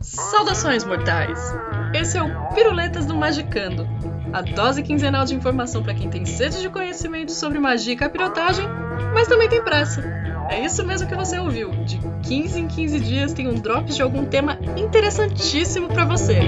Saudações, mortais! Esse é o Piruletas do Magicando, a dose quinzenal de informação para quem tem sede de conhecimento sobre magia e capirotagem, mas também tem pressa. É isso mesmo que você ouviu. De 15 em 15 dias tem um drop de algum tema interessantíssimo para você.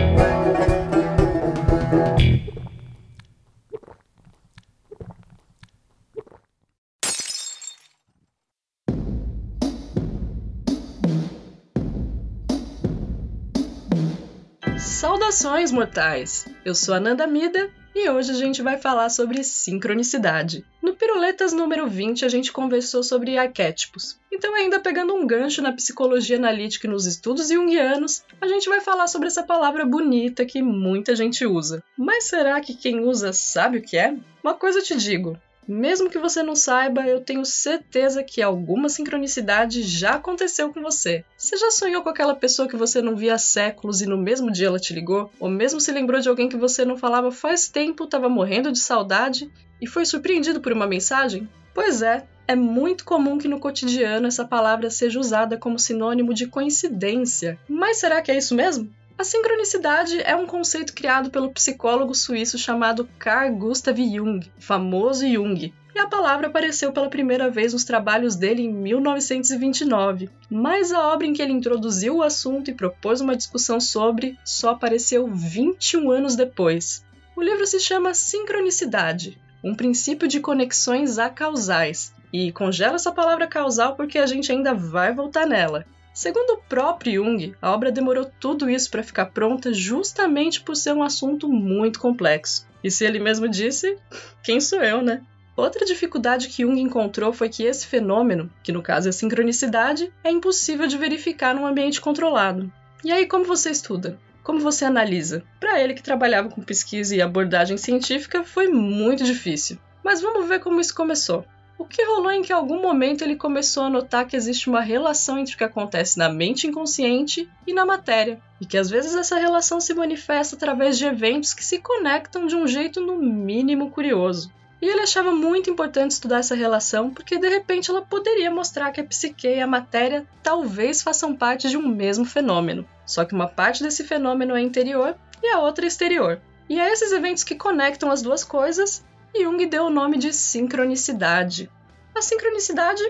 Saudações, mortais! Eu sou a Nanda Mida e hoje a gente vai falar sobre sincronicidade. No Piruletas número 20 a gente conversou sobre arquétipos. Então, ainda pegando um gancho na psicologia analítica e nos estudos junguianos, a gente vai falar sobre essa palavra bonita que muita gente usa. Mas será que quem usa sabe o que é? Uma coisa eu te digo, mesmo que você não saiba, eu tenho certeza que alguma sincronicidade já aconteceu com você. Você já sonhou com aquela pessoa que você não via há séculos e no mesmo dia ela te ligou? Ou mesmo se lembrou de alguém que você não falava faz tempo, estava morrendo de saudade e foi surpreendido por uma mensagem? Pois é, é muito comum que no cotidiano essa palavra seja usada como sinônimo de coincidência. Mas será que é isso mesmo? A sincronicidade é um conceito criado pelo psicólogo suíço chamado Carl Gustav Jung, famoso Jung, e a palavra apareceu pela primeira vez nos trabalhos dele em 1929. Mas a obra em que ele introduziu o assunto e propôs uma discussão sobre só apareceu 21 anos depois. O livro se chama Sincronicidade, um princípio de conexões acausais, e congela essa palavra causal porque a gente ainda vai voltar nela. Segundo o próprio Jung, a obra demorou tudo isso para ficar pronta justamente por ser um assunto muito complexo. E se ele mesmo disse, quem sou eu, né? Outra dificuldade que Jung encontrou foi que esse fenômeno, que no caso é sincronicidade, é impossível de verificar num ambiente controlado. E aí, como você estuda? Como você analisa? Para ele que trabalhava com pesquisa e abordagem científica, foi muito difícil. Mas vamos ver como isso começou. O que rolou em que em algum momento ele começou a notar que existe uma relação entre o que acontece na mente inconsciente e na matéria, e que às vezes essa relação se manifesta através de eventos que se conectam de um jeito no mínimo curioso. E ele achava muito importante estudar essa relação porque de repente ela poderia mostrar que a psique e a matéria talvez façam parte de um mesmo fenômeno, só que uma parte desse fenômeno é interior e a outra é exterior. E é esses eventos que conectam as duas coisas Jung deu o nome de sincronicidade. A sincronicidade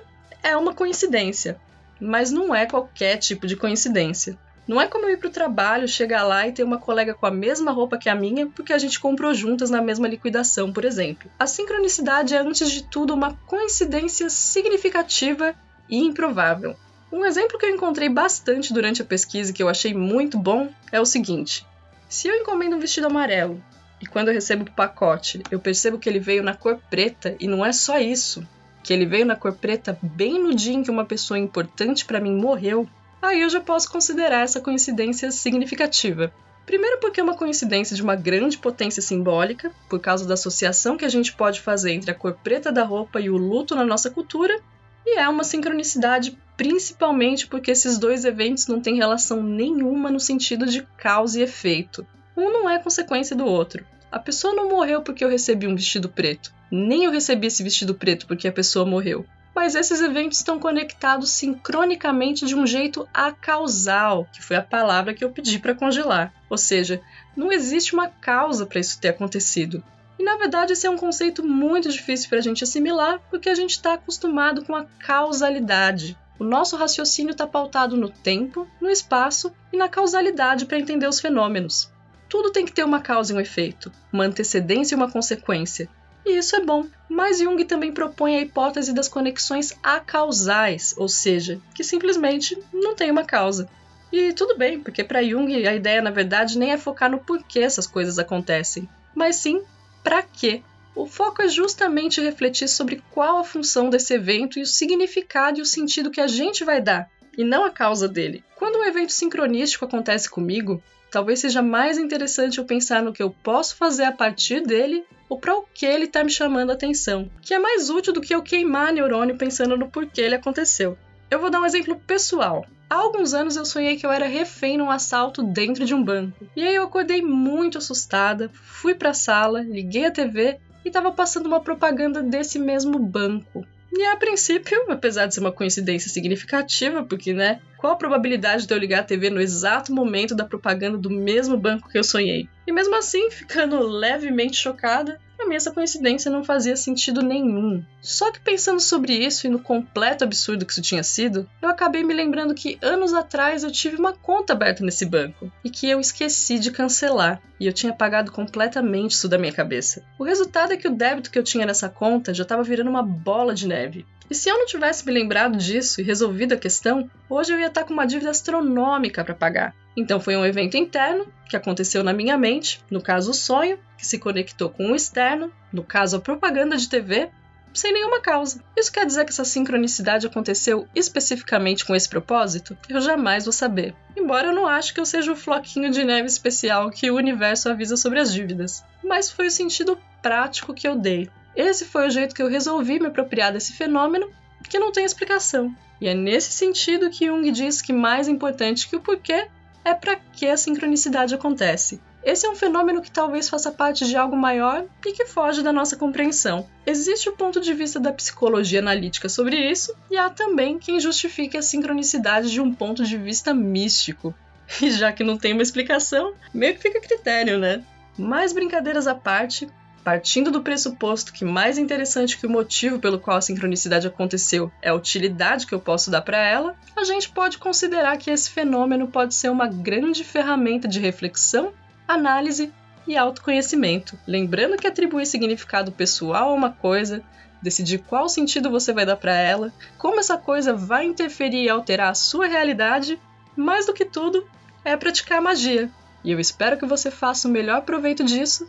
é uma coincidência, mas não é qualquer tipo de coincidência. Não é como eu ir para o trabalho, chegar lá e ter uma colega com a mesma roupa que a minha porque a gente comprou juntas na mesma liquidação, por exemplo. A sincronicidade é, antes de tudo, uma coincidência significativa e improvável. Um exemplo que eu encontrei bastante durante a pesquisa que eu achei muito bom é o seguinte: se eu encomendo um vestido amarelo e quando eu recebo o pacote, eu percebo que ele veio na cor preta e não é só isso, que ele veio na cor preta bem no dia em que uma pessoa importante para mim morreu, aí eu já posso considerar essa coincidência significativa. Primeiro, porque é uma coincidência de uma grande potência simbólica, por causa da associação que a gente pode fazer entre a cor preta da roupa e o luto na nossa cultura, e é uma sincronicidade principalmente porque esses dois eventos não têm relação nenhuma no sentido de causa e efeito. Um não é consequência do outro. A pessoa não morreu porque eu recebi um vestido preto, nem eu recebi esse vestido preto porque a pessoa morreu. Mas esses eventos estão conectados sincronicamente de um jeito acausal, que foi a palavra que eu pedi para congelar. Ou seja, não existe uma causa para isso ter acontecido. E na verdade esse é um conceito muito difícil para a gente assimilar, porque a gente está acostumado com a causalidade. O nosso raciocínio está pautado no tempo, no espaço e na causalidade para entender os fenômenos tudo tem que ter uma causa e um efeito, uma antecedência e uma consequência. E isso é bom, mas Jung também propõe a hipótese das conexões acausais, ou seja, que simplesmente não tem uma causa. E tudo bem, porque para Jung a ideia na verdade nem é focar no porquê essas coisas acontecem, mas sim para quê. O foco é justamente refletir sobre qual a função desse evento e o significado e o sentido que a gente vai dar, e não a causa dele. Quando um evento sincronístico acontece comigo, talvez seja mais interessante eu pensar no que eu posso fazer a partir dele ou para o que ele está me chamando a atenção, que é mais útil do que eu queimar neurônio pensando no porquê ele aconteceu. Eu vou dar um exemplo pessoal. Há alguns anos eu sonhei que eu era refém num assalto dentro de um banco. E aí eu acordei muito assustada, fui para a sala, liguei a TV e estava passando uma propaganda desse mesmo banco. E a princípio, apesar de ser uma coincidência significativa, porque, né, qual a probabilidade de eu ligar a TV no exato momento da propaganda do mesmo banco que eu sonhei? E mesmo assim, ficando levemente chocada, essa coincidência não fazia sentido nenhum. Só que pensando sobre isso e no completo absurdo que isso tinha sido, eu acabei me lembrando que anos atrás eu tive uma conta aberta nesse banco e que eu esqueci de cancelar e eu tinha pagado completamente isso da minha cabeça. O resultado é que o débito que eu tinha nessa conta já estava virando uma bola de neve. E se eu não tivesse me lembrado disso e resolvido a questão, hoje eu ia estar com uma dívida astronômica para pagar. Então foi um evento interno que aconteceu na minha mente, no caso o sonho, que se conectou com o externo, no caso a propaganda de TV, sem nenhuma causa. Isso quer dizer que essa sincronicidade aconteceu especificamente com esse propósito? Eu jamais vou saber. Embora eu não ache que eu seja o floquinho de neve especial que o universo avisa sobre as dívidas. Mas foi o sentido prático que eu dei. Esse foi o jeito que eu resolvi me apropriar desse fenômeno que não tem explicação. E é nesse sentido que Jung diz que mais importante que o porquê é para que a sincronicidade acontece. Esse é um fenômeno que talvez faça parte de algo maior e que foge da nossa compreensão. Existe o ponto de vista da psicologia analítica sobre isso, e há também quem justifique a sincronicidade de um ponto de vista místico. E já que não tem uma explicação, meio que fica a critério, né? Mais brincadeiras à parte, Partindo do pressuposto que mais interessante que o motivo pelo qual a sincronicidade aconteceu é a utilidade que eu posso dar para ela, a gente pode considerar que esse fenômeno pode ser uma grande ferramenta de reflexão, análise e autoconhecimento. Lembrando que atribuir significado pessoal a uma coisa, decidir qual sentido você vai dar para ela, como essa coisa vai interferir e alterar a sua realidade, mais do que tudo, é praticar magia. E eu espero que você faça o melhor proveito disso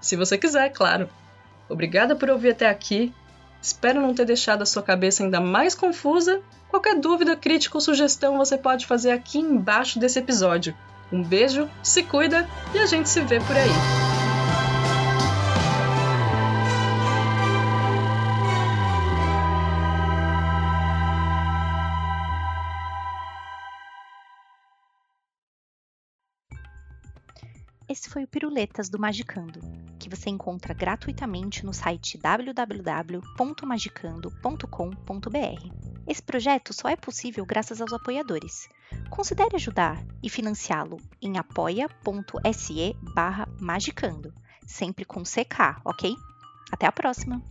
se você quiser, claro. Obrigada por ouvir até aqui. Espero não ter deixado a sua cabeça ainda mais confusa. Qualquer dúvida, crítica ou sugestão você pode fazer aqui embaixo desse episódio. Um beijo, se cuida e a gente se vê por aí. Esse foi o Piruletas do Magicando, que você encontra gratuitamente no site www.magicando.com.br. Esse projeto só é possível graças aos apoiadores. Considere ajudar e financiá-lo em apoia.se magicando, sempre com CK, ok? Até a próxima!